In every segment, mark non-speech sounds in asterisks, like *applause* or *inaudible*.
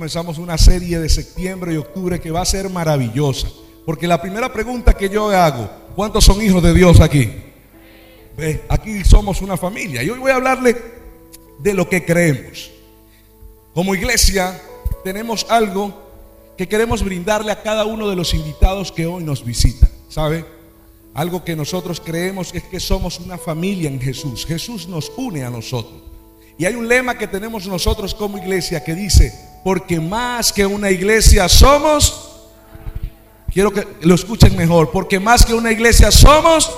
Comenzamos una serie de septiembre y octubre que va a ser maravillosa. Porque la primera pregunta que yo hago, ¿cuántos son hijos de Dios aquí? ¿Ve? Aquí somos una familia. Y hoy voy a hablarle de lo que creemos. Como iglesia tenemos algo que queremos brindarle a cada uno de los invitados que hoy nos visitan. ¿Sabe? Algo que nosotros creemos es que somos una familia en Jesús. Jesús nos une a nosotros. Y hay un lema que tenemos nosotros como iglesia que dice, porque más que una iglesia somos, quiero que lo escuchen mejor, porque más que una iglesia somos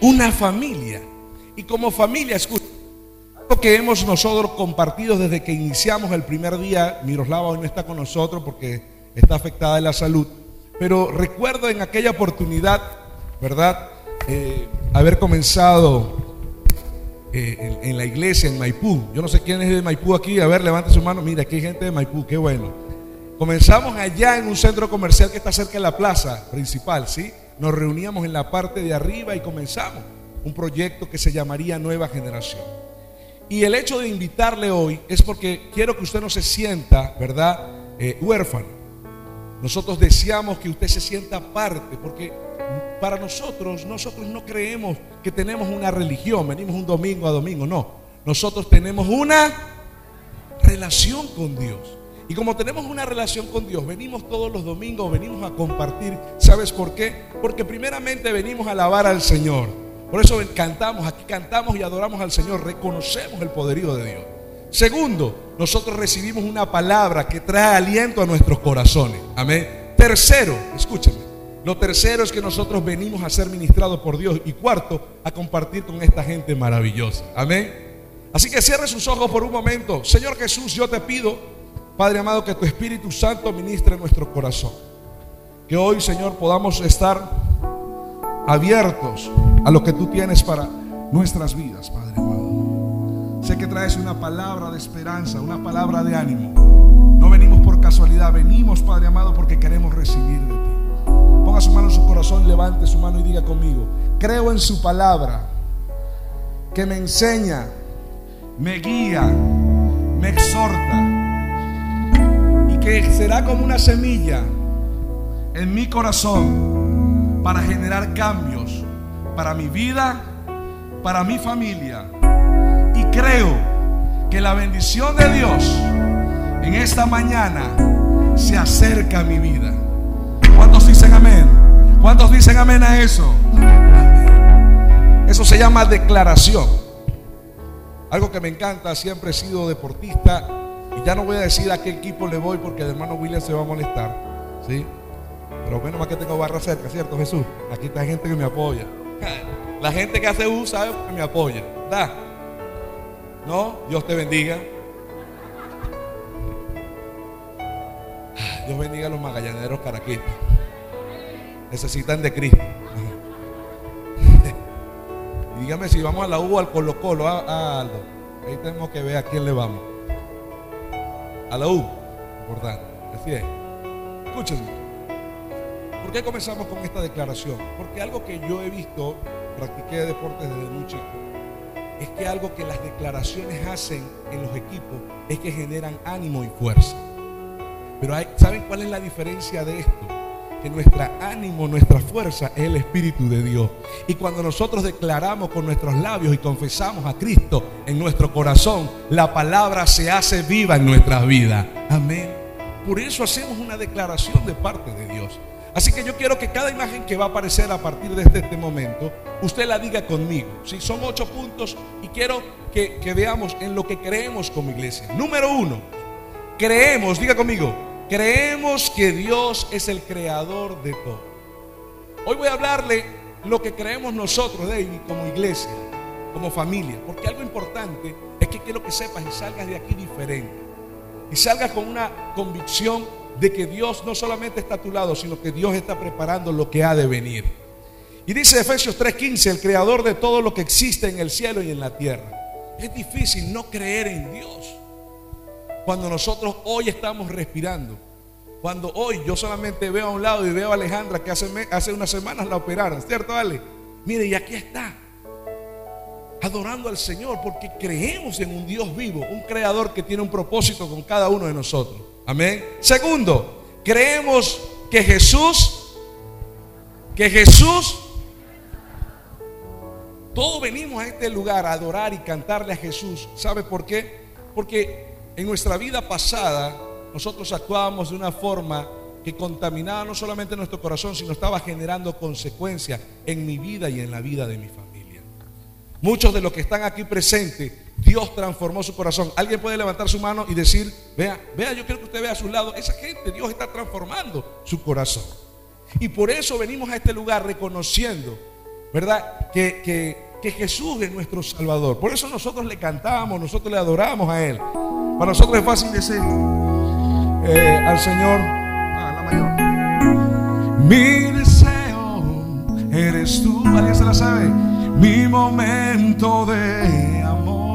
una familia. Y como familia, escuchen, algo que hemos nosotros compartido desde que iniciamos el primer día, Miroslava hoy no está con nosotros porque está afectada de la salud, pero recuerdo en aquella oportunidad, ¿verdad? Eh, haber comenzado eh, en, la iglesia en Maipú. Yo no sé quién es de Maipú aquí. A ver, levante su mano. Mira, aquí hay gente de Maipú. Qué bueno. Comenzamos allá en un centro comercial que está cerca de la plaza principal, ¿sí? Nos reuníamos en la parte de arriba y comenzamos un proyecto que se llamaría Nueva Generación. Y el hecho de invitarle hoy es porque quiero que usted no se sienta, ¿verdad? Eh, huérfano. Nosotros deseamos que usted se sienta parte, porque para nosotros, nosotros no creemos que tenemos una religión, venimos un domingo a domingo, no. Nosotros tenemos una relación con Dios. Y como tenemos una relación con Dios, venimos todos los domingos, venimos a compartir. ¿Sabes por qué? Porque primeramente venimos a alabar al Señor. Por eso cantamos, aquí cantamos y adoramos al Señor, reconocemos el poderío de Dios. Segundo, nosotros recibimos una palabra que trae aliento a nuestros corazones. Amén. Tercero, escúchame. Lo tercero es que nosotros venimos a ser ministrados por Dios. Y cuarto, a compartir con esta gente maravillosa. Amén. Así que cierre sus ojos por un momento. Señor Jesús, yo te pido, Padre amado, que tu Espíritu Santo ministre nuestro corazón. Que hoy, Señor, podamos estar abiertos a lo que tú tienes para nuestras vidas, Padre amado. Sé que traes una palabra de esperanza, una palabra de ánimo. No venimos por casualidad, venimos, Padre amado, porque queremos recibir de ti. Su mano en su corazón, levante su mano y diga conmigo, creo en su palabra, que me enseña, me guía, me exhorta, y que será como una semilla en mi corazón para generar cambios para mi vida, para mi familia. Y creo que la bendición de Dios en esta mañana se acerca a mi vida. ¿Cuántos dicen amén? ¿Cuántos dicen amén a eso? Eso se llama declaración. Algo que me encanta, siempre he sido deportista y ya no voy a decir a qué equipo le voy porque el hermano William se va a molestar. ¿Sí? Pero menos más que tengo barra cerca, ¿cierto Jesús? Aquí está gente que me apoya. La gente que hace U sabe que me apoya. ¿Da? ¿No? Dios te bendiga. Dios bendiga a los magallaneros caraquistas. Necesitan de Cristo. *laughs* dígame si vamos a la U o al Colo Colo, a. Ahí tenemos que ver a quién le vamos. A la U, importante. Así es. Escúchenme. ¿Por qué comenzamos con esta declaración? Porque algo que yo he visto, practiqué deportes desde muy chico, es que algo que las declaraciones hacen en los equipos es que generan ánimo y fuerza. Pero ¿saben cuál es la diferencia de esto? Que nuestro ánimo, nuestra fuerza es el Espíritu de Dios. Y cuando nosotros declaramos con nuestros labios y confesamos a Cristo en nuestro corazón, la palabra se hace viva en nuestras vidas. Amén. Por eso hacemos una declaración de parte de Dios. Así que yo quiero que cada imagen que va a aparecer a partir de este, este momento, usted la diga conmigo. Si Son ocho puntos y quiero que veamos en lo que creemos como iglesia. Número uno, creemos, diga conmigo, Creemos que Dios es el creador de todo. Hoy voy a hablarle lo que creemos nosotros, David, como iglesia, como familia. Porque algo importante es que quiero que sepas y salgas de aquí diferente. Y salgas con una convicción de que Dios no solamente está a tu lado, sino que Dios está preparando lo que ha de venir. Y dice Efesios 3:15, el creador de todo lo que existe en el cielo y en la tierra. Es difícil no creer en Dios. Cuando nosotros hoy estamos respirando. Cuando hoy yo solamente veo a un lado y veo a Alejandra que hace, unas semanas la operaron, ¿cierto, Ale? Mire, y aquí está. adorando al Señor porque creemos en un Dios vivo, un creador que tiene un propósito con cada uno de nosotros. Amén. Segundo, creemos que Jesús, que Jesús, todos venimos a este lugar a adorar y cantarle a Jesús. ¿Sabe por qué? Porque en nuestra vida pasada nosotros actuábamos de una forma que contaminaba no solamente nuestro corazón, sino estaba generando consecuencias en mi vida y en la vida de mi familia. Muchos de los que están aquí presentes, Dios transformó su corazón. Alguien puede levantar su mano y decir, vea, vea, yo quiero que usted vea a su lado, esa gente, Dios está transformando su corazón. Y por eso venimos a este lugar reconociendo, ¿verdad? Que, que Jesús es nuestro Salvador. Por eso nosotros le cantamos, nosotros le adoramos a Él. Para nosotros es fácil decir eh, al Señor, mi deseo eres tú, ¿alguien se la sabe? Mi momento de amor.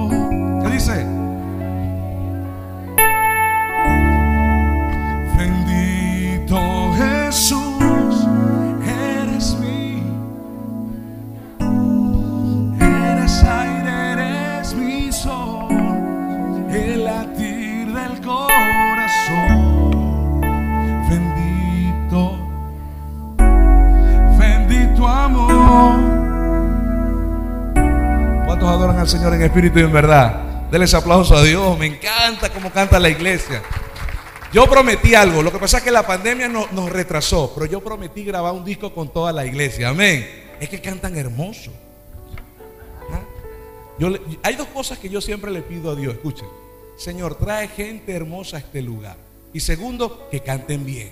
¿Cuántos adoran al Señor en espíritu y en verdad? Denles aplausos a Dios. Me encanta cómo canta la iglesia. Yo prometí algo. Lo que pasa es que la pandemia nos retrasó. Pero yo prometí grabar un disco con toda la iglesia. Amén. Es que cantan hermoso. ¿Ah? hay dos cosas que yo siempre le pido a Dios. Escuchen. Señor, trae gente hermosa a este lugar. Y segundo, que canten bien.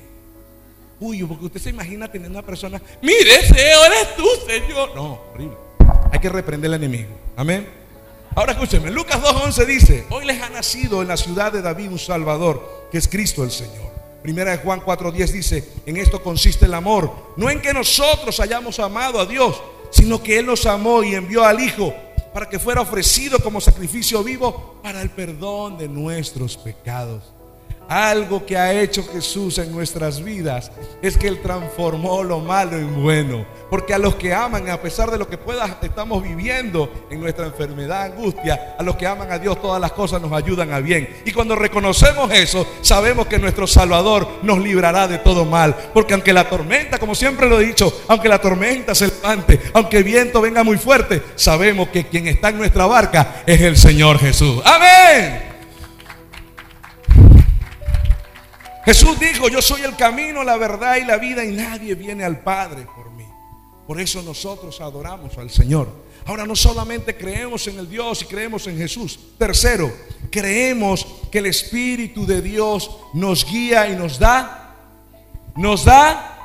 Uy, porque usted se imagina teniendo una persona, mire, ese eres tú, Señor. No, horrible. Hay que reprender al enemigo. Amén. Ahora escúcheme, Lucas 2.11 dice, hoy les ha nacido en la ciudad de David un Salvador, que es Cristo el Señor. Primera de Juan 4.10 dice, en esto consiste el amor, no en que nosotros hayamos amado a Dios, sino que Él nos amó y envió al Hijo para que fuera ofrecido como sacrificio vivo para el perdón de nuestros pecados. Algo que ha hecho Jesús en nuestras vidas es que Él transformó lo malo en bueno. Porque a los que aman, a pesar de lo que pueda, estamos viviendo en nuestra enfermedad, angustia, a los que aman a Dios todas las cosas nos ayudan a bien. Y cuando reconocemos eso, sabemos que nuestro Salvador nos librará de todo mal. Porque aunque la tormenta, como siempre lo he dicho, aunque la tormenta se levante, aunque el viento venga muy fuerte, sabemos que quien está en nuestra barca es el Señor Jesús. Amén. Jesús dijo, yo soy el camino, la verdad y la vida y nadie viene al Padre por mí. Por eso nosotros adoramos al Señor. Ahora no solamente creemos en el Dios y creemos en Jesús. Tercero, creemos que el Espíritu de Dios nos guía y nos da. Nos da.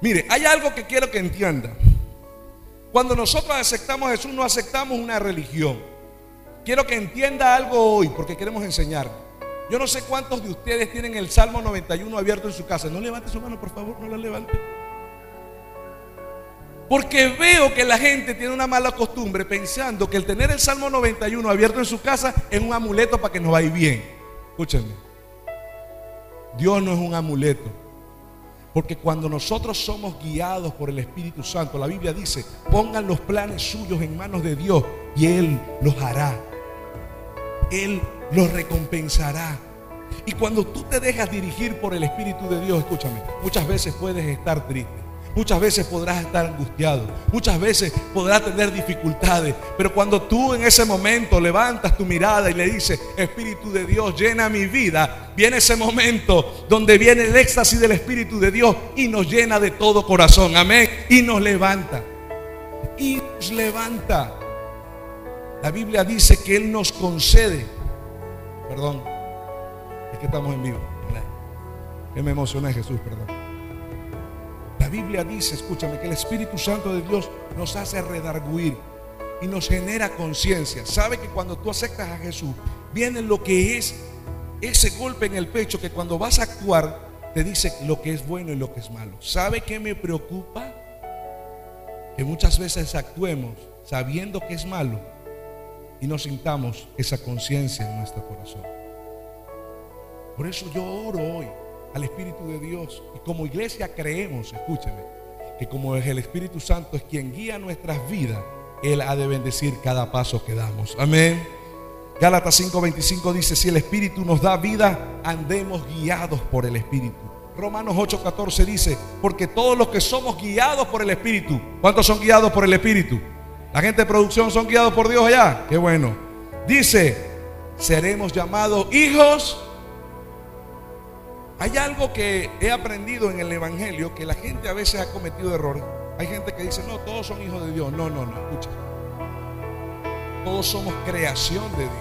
Mire, hay algo que quiero que entienda. Cuando nosotros aceptamos a Jesús, no aceptamos una religión. Quiero que entienda algo hoy porque queremos enseñar. Yo no sé cuántos de ustedes tienen el Salmo 91 abierto en su casa. No levante su mano, por favor, no la levante. Porque veo que la gente tiene una mala costumbre pensando que el tener el Salmo 91 abierto en su casa es un amuleto para que nos vaya bien. Escúchenme. Dios no es un amuleto. Porque cuando nosotros somos guiados por el Espíritu Santo, la Biblia dice, pongan los planes suyos en manos de Dios y Él los hará. Él lo recompensará. Y cuando tú te dejas dirigir por el Espíritu de Dios, escúchame, muchas veces puedes estar triste. Muchas veces podrás estar angustiado, muchas veces podrás tener dificultades, pero cuando tú en ese momento levantas tu mirada y le dices, Espíritu de Dios, llena mi vida, viene ese momento donde viene el éxtasis del Espíritu de Dios y nos llena de todo corazón, amén, y nos levanta, y nos levanta. La Biblia dice que Él nos concede Perdón. Es que estamos en vivo. Que me emocioné, Jesús, perdón. La Biblia dice, escúchame, que el Espíritu Santo de Dios nos hace redarguir y nos genera conciencia. Sabe que cuando tú aceptas a Jesús, viene lo que es ese golpe en el pecho que cuando vas a actuar te dice lo que es bueno y lo que es malo. ¿Sabe qué me preocupa? Que muchas veces actuemos sabiendo que es malo y no sintamos esa conciencia en nuestro corazón. Por eso yo oro hoy al Espíritu de Dios y como iglesia creemos, escúcheme, que como es el Espíritu Santo es quien guía nuestras vidas, Él ha de bendecir cada paso que damos. Amén. Gálatas 5:25 dice, si el Espíritu nos da vida, andemos guiados por el Espíritu. Romanos 8:14 dice, porque todos los que somos guiados por el Espíritu, ¿cuántos son guiados por el Espíritu? La gente de producción son guiados por Dios allá. Qué bueno. Dice, seremos llamados hijos. Hay algo que he aprendido en el Evangelio que la gente a veces ha cometido errores. Hay gente que dice, no, todos son hijos de Dios. No, no, no, escucha. Todos somos creación de Dios.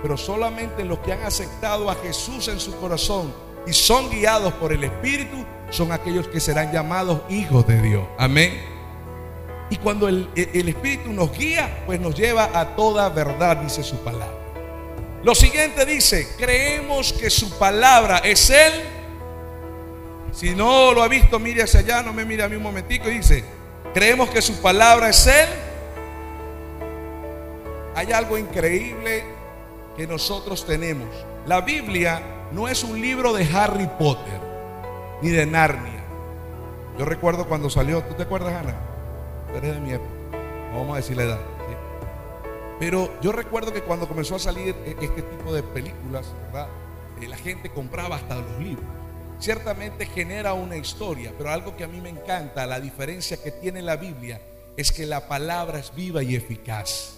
Pero solamente los que han aceptado a Jesús en su corazón y son guiados por el Espíritu son aquellos que serán llamados hijos de Dios. Amén. Y cuando el, el, Espíritu nos guía, pues nos lleva a toda verdad, dice su palabra. Lo siguiente dice, creemos que su palabra es Él. Si no lo ha visto, mire hacia allá, no me mire a mí un momentico y dice, creemos que su palabra es Él. Hay algo increíble que nosotros tenemos. La Biblia no es un libro de Harry Potter ni de Narnia. Yo recuerdo cuando salió, ¿tú te acuerdas, Ana? Eres de mi época. No vamos a decir la edad. Pero yo recuerdo que cuando comenzó a salir e-, este tipo de películas. Eh, la gente compraba hasta los libros. Ciertamente genera una historia, pero algo que a mí me encanta, la diferencia que tiene la Biblia, es que la palabra es viva y eficaz.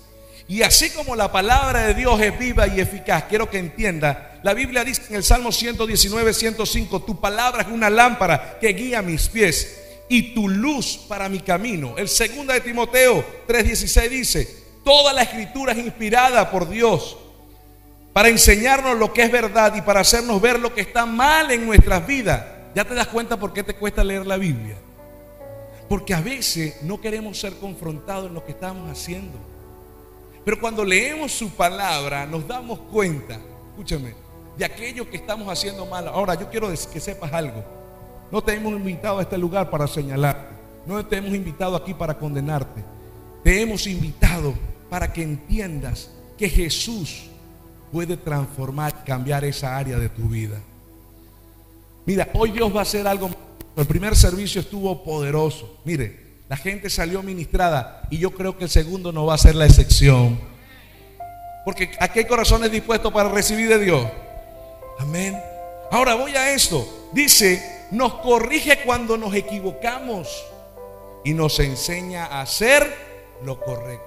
Y así como la palabra de Dios es viva y eficaz, quiero que entienda, la Biblia dice en el Salmo 119, 105, tu palabra es una lámpara que guía mis pies y tu luz para mi camino. El segundo de Timoteo 3:16 dice, toda la escritura es inspirada por Dios para enseñarnos lo que es verdad y para hacernos ver lo que está mal en nuestras vidas. ¿Ya te das cuenta por qué te cuesta leer la Biblia? Porque a veces no queremos ser confrontados en lo que estamos haciendo. Pero cuando leemos su palabra nos damos cuenta, escúchame, de aquello que estamos haciendo mal. Ahora yo quiero que sepas algo. No te hemos invitado a este lugar para señalarte. No te hemos invitado aquí para condenarte. Te hemos invitado para que entiendas que Jesús puede transformar, cambiar esa área de tu vida. Mira, hoy Dios va a hacer algo. El primer servicio estuvo poderoso. Mire, la gente salió ministrada y yo creo que el segundo no va a ser la excepción. Porque aquí hay corazones dispuestos para recibir de Dios. Amén. Ahora voy a esto. Dice, nos corrige cuando nos equivocamos y nos enseña a hacer lo correcto.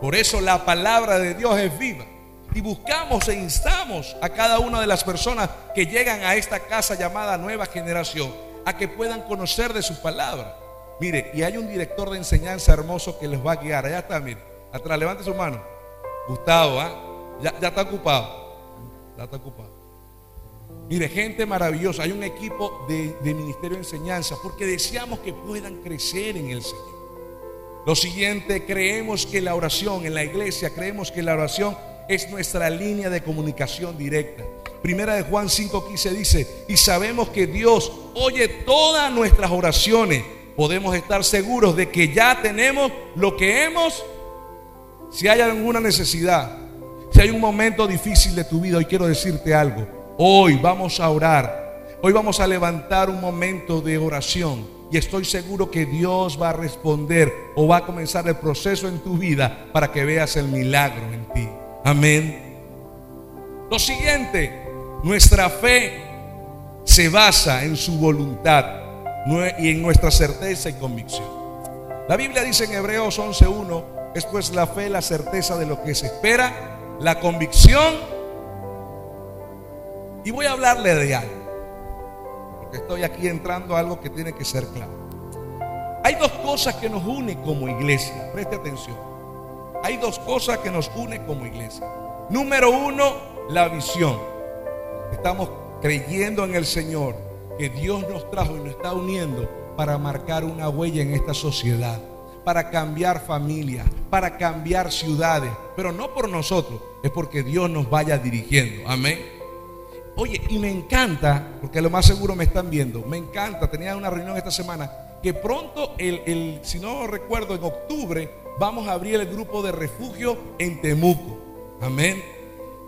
Por eso la palabra de Dios es viva. Y buscamos e instamos a cada una de las personas que llegan a esta casa llamada Nueva Generación a que puedan conocer de su palabra. Mire, y hay un director de enseñanza hermoso que les va a guiar. Allá está, mire. Atrás, levante su mano. Gustavo, ¿ah? Ya, ya está ocupado. Ya está ocupado. Mire, gente maravillosa. Hay un equipo de, ministerio de enseñanza porque deseamos que puedan crecer en el Señor. Lo siguiente, creemos que la oración en la iglesia, creemos que la oración es nuestra línea de comunicación directa. Primera de Juan 5:15 dice, y sabemos que Dios oye todas nuestras oraciones podemos estar seguros de que ya tenemos lo que hemos. Si hay alguna necesidad, si hay un momento difícil de tu vida, hoy quiero decirte algo. Hoy vamos a orar. Hoy vamos a levantar un momento de oración. Y estoy seguro que Dios va a responder o va a comenzar el proceso en tu vida para que veas el milagro en ti. Amén. Lo siguiente, nuestra fe se basa en su voluntad y en nuestra certeza y convicción. La Biblia dice en Hebreos 11.1, es pues la fe, la certeza de lo que se espera, la convicción. Y voy a hablarle de algo, porque estoy aquí entrando a algo que tiene que ser claro. Hay dos cosas que nos unen como iglesia, preste atención. Hay dos cosas que nos unen como iglesia. Número uno, la visión. Estamos creyendo en el Señor que Dios nos trajo y nos está uniendo para marcar una huella en esta sociedad, para cambiar familias, para cambiar ciudades, pero no por nosotros, es porque Dios nos vaya dirigiendo. Amén. Oye, y me encanta, porque lo más seguro me están viendo, me encanta, tenía una reunión esta semana, que pronto, el, el, si no recuerdo, en octubre, vamos a abrir el grupo de refugio en Temuco. Amén.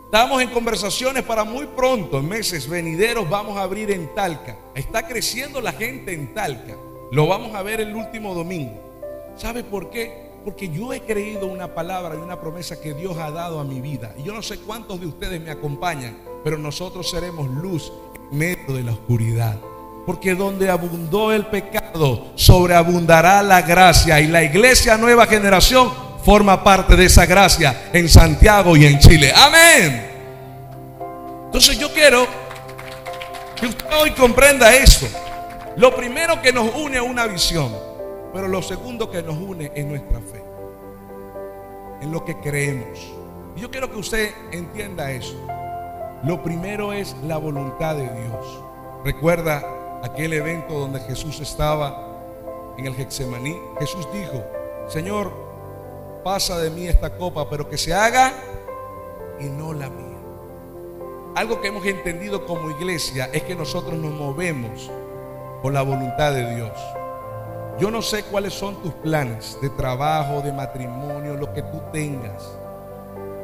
Estamos en conversaciones para muy pronto, en meses venideros, vamos a abrir en Talca. Está creciendo la gente en Talca. Lo vamos a ver el último domingo. ¿Sabe por qué? Porque yo he creído una palabra y una promesa que Dios ha dado a mi vida. Y yo no sé cuántos de ustedes me acompañan, pero nosotros seremos luz en medio de la oscuridad. Porque donde abundó el pecado, sobreabundará la gracia. Y la iglesia nueva generación forma parte de esa gracia en Santiago y en Chile. Amén. Entonces yo quiero que usted hoy comprenda esto. Lo primero que nos une es una visión, pero lo segundo que nos une es nuestra fe, en lo que creemos. Y yo quiero que usted entienda eso. Lo primero es la voluntad de Dios. Recuerda aquel evento donde Jesús estaba en el Getsemaní. Jesús dijo, Señor, pasa de mí esta copa, pero que se haga y no la mía. Algo que hemos entendido como iglesia es que nosotros nos movemos por la voluntad de Dios. Yo no sé cuáles son tus planes de trabajo, de matrimonio, lo que tú tengas.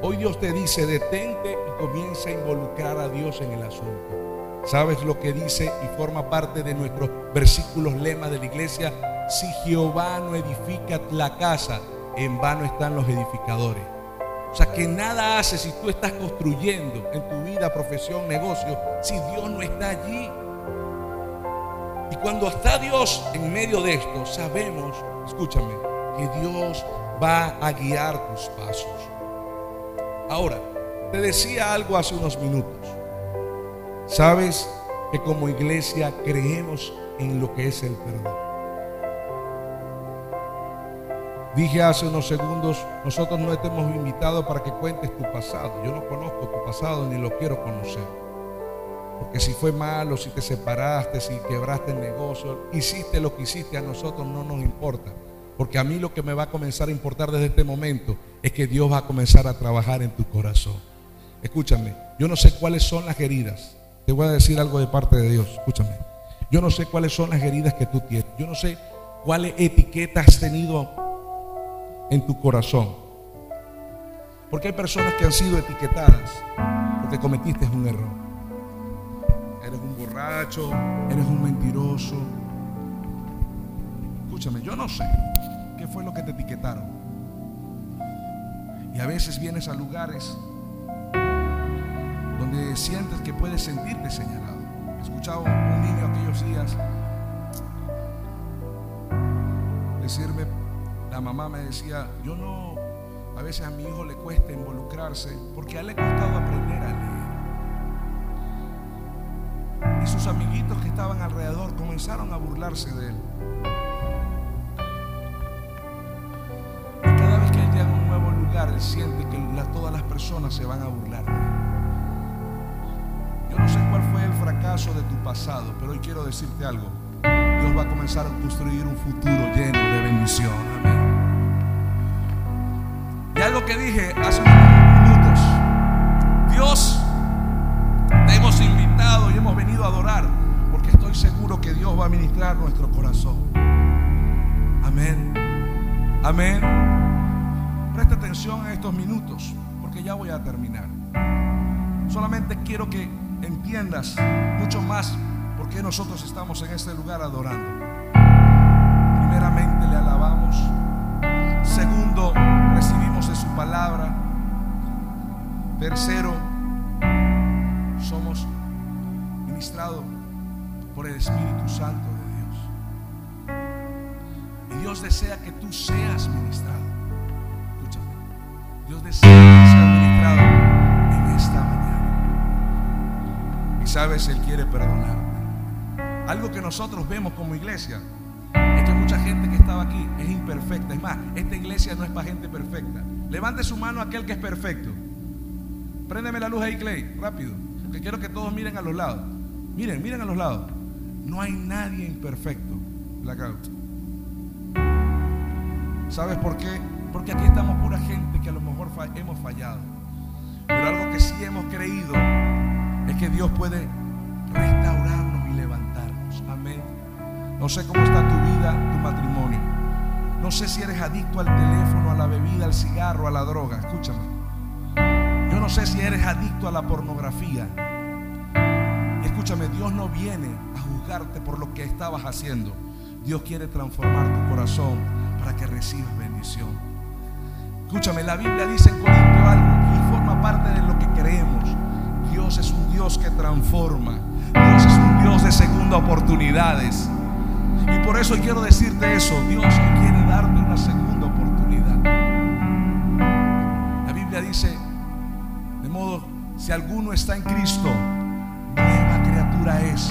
Hoy Dios te dice, detente y comienza a involucrar a Dios en el asunto. ¿Sabes lo que dice y forma parte de nuestros versículos lema de la iglesia? Si Jehová no edifica la casa, en vano están los edificadores. O sea, que nada hace si tú estás construyendo en tu vida, profesión, negocio, si Dios no está allí. Y cuando está Dios en medio de esto, sabemos, escúchame, que Dios va a guiar tus pasos. Ahora, te decía algo hace unos minutos. Sabes que como iglesia creemos en lo que es el perdón. Dije hace unos segundos, nosotros no te hemos invitado para que cuentes tu pasado. Yo no conozco tu pasado ni lo quiero conocer. Porque si fue malo, si te separaste, si quebraste el negocio, hiciste lo que hiciste, a nosotros no nos importa. Porque a mí lo que me va a comenzar a importar desde este momento es que Dios va a comenzar a trabajar en tu corazón. Escúchame, yo no sé cuáles son las heridas. Te voy a decir algo de parte de Dios. Escúchame. Yo no sé cuáles son las heridas que tú tienes. Yo no sé cuáles etiquetas has tenido en tu corazón. Porque hay personas que han sido etiquetadas porque cometiste un error. Eres un borracho, eres un mentiroso. Escúchame, yo no sé qué fue lo que te etiquetaron. Y a veces vienes a lugares donde sientes que puedes sentirte señalado. Escuchaba un niño aquellos días decirme, la mamá me decía, yo no, a veces a mi hijo le cuesta involucrarse porque a él le ha costado aprender a leer. Y sus amiguitos que estaban alrededor comenzaron a burlarse de él. Siente que todas las personas se van a burlar. Yo no sé cuál fue el fracaso de tu pasado, pero hoy quiero decirte algo. Dios va a comenzar a construir un futuro lleno de bendición. Amén. Y algo que dije hace unos minutos. Dios, te hemos invitado y hemos venido a adorar porque estoy seguro que Dios va a ministrar nuestro corazón. Amén. Amén. Presta atención a estos minutos porque ya voy a terminar. Solamente quiero que entiendas mucho más por qué nosotros estamos en este lugar adorando. Primeramente le alabamos. Segundo, recibimos de su palabra. Tercero, somos ministrados por el Espíritu Santo de Dios. Y Dios desea que tú seas ministrado. Dios desea que seas ministrado en esta mañana. Y sabes, Él quiere perdonarte. Algo que nosotros vemos como iglesia es que mucha gente que estaba aquí es imperfecta. Es más, esta iglesia no es para gente perfecta. Levante su mano aquel que es perfecto. Préndeme la luz ahí, Clay, rápido. Porque quiero que todos miren a los lados. Miren, miren a los lados. No hay nadie imperfecto. Blackout. ¿Sabes por qué? Porque aquí estamos pura gente que a lo mejor hemos fallado. Pero algo que sí hemos creído es que Dios puede restaurarnos y levantarnos. Amén. No sé cómo está tu vida, tu matrimonio. No sé si eres adicto al teléfono, a la bebida, al cigarro, a la droga. Escúchame. Yo no sé si eres adicto a la pornografía. Escúchame, Dios no viene a juzgarte por lo que estabas haciendo. Dios quiere transformar tu corazón para que recibas bendición. Escúchame, la Biblia dice en Corinto algo y forma parte de lo que creemos. Dios es un Dios que transforma. Dios es un Dios de segunda oportunidades. Y por eso quiero decirte eso. Dios quiere darte una segunda oportunidad. La Biblia dice, de modo, si alguno está en Cristo, nueva criatura es.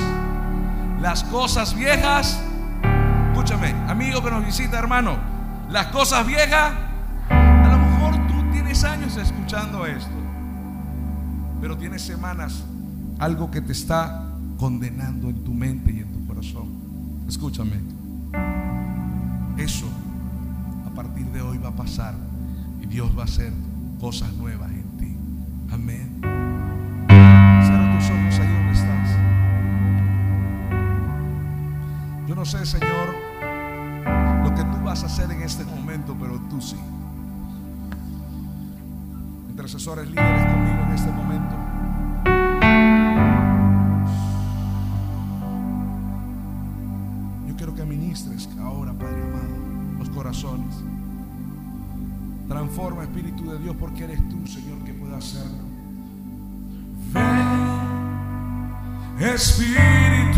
Las cosas viejas, escúchame, amigo que nos visita, hermano, las cosas viejas, años escuchando esto, pero tienes semanas algo que te está condenando en tu mente y en tu corazón. Escúchame, eso a partir de hoy va a pasar y Dios va a hacer cosas nuevas en ti. Amén. Cierra tus ojos ahí donde estás. Yo no sé, Señor, lo que tú vas a hacer en este momento, pero tú sí. Intercesores líderes conmigo en este momento. Yo quiero que ministres ahora, Padre amado, los corazones. Transforma, Espíritu de Dios, porque eres tú, Señor, que puede hacerlo. Ven, Espíritu,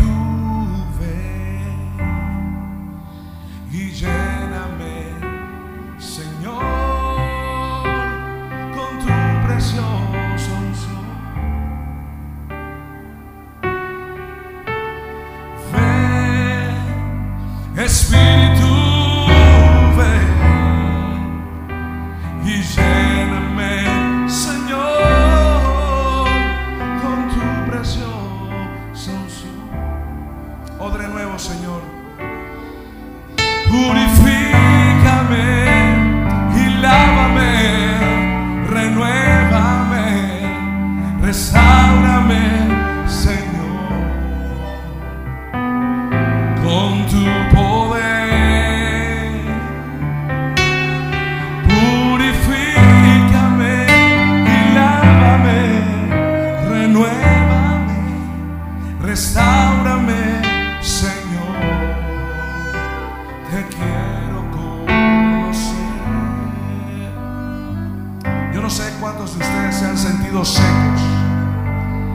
sé cuántos de ustedes se han sentido secos.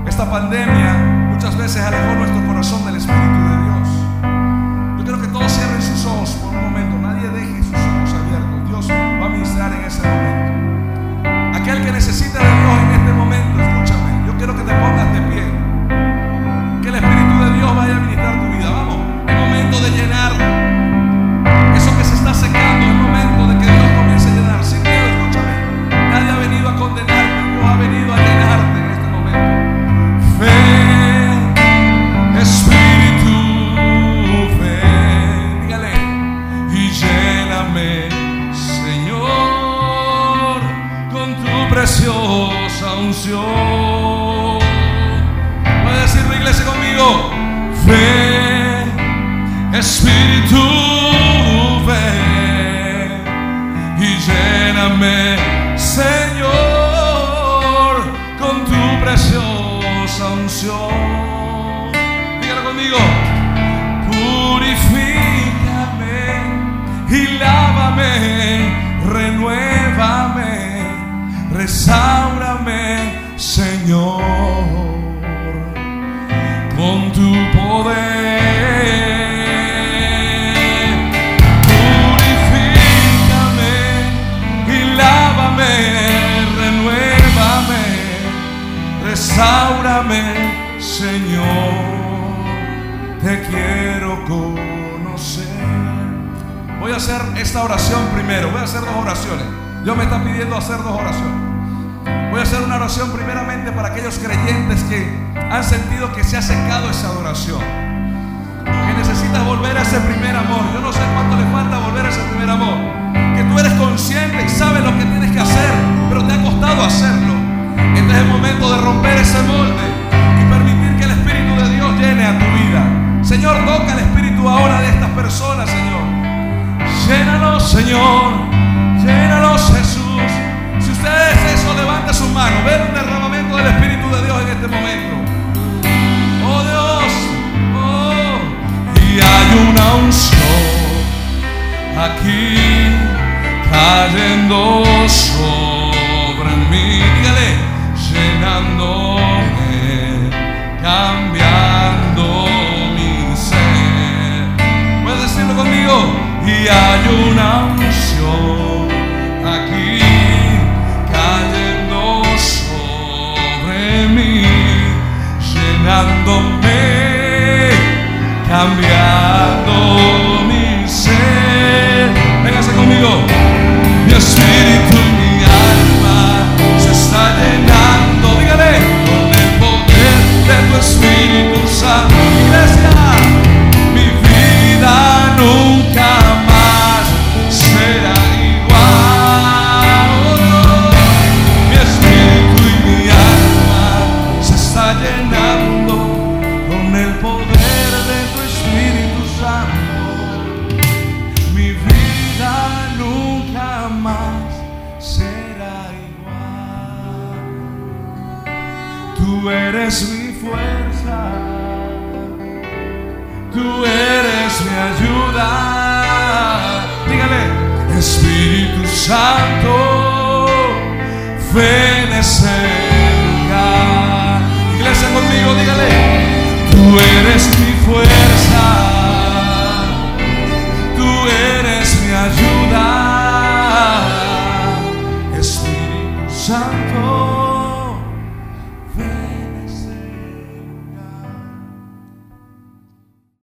Esta pandemia muchas veces alejó nuestro corazón del Espíritu de Dios. Yo quiero que todos cierren sus ojos preciosa unción. Puede decirlo, iglesia, conmigo. Ven, Espíritu, ven y lléname, restaurame, Señor con tu poder. Purifícame y lávame, renuévame, restaurame, Señor. Te quiero conocer. Voy a hacer esta oración primero. Voy a hacer dos oraciones. Dios me está pidiendo hacer dos oraciones. Voy a hacer una oración primeramente para aquellos creyentes que han sentido que se ha secado esa adoración. Que necesitas volver a ese primer amor. Yo no sé cuánto le falta volver a ese primer amor. Que tú eres consciente y sabes lo que tienes que hacer, pero te ha costado hacerlo. Este es el momento de romper ese molde y permitir que el Espíritu de Dios llene a tu vida. Señor, toca el Espíritu ahora de estas personas, Señor. Llénalos, Señor. Llénalos, Jesús. Usted es eso, levante su mano. Ven un derramamiento del Espíritu de Dios en este momento. Oh Dios. Oh. Y hay una unción aquí. cayendo sobre mí, dígale, llenándome, cambiando cambiando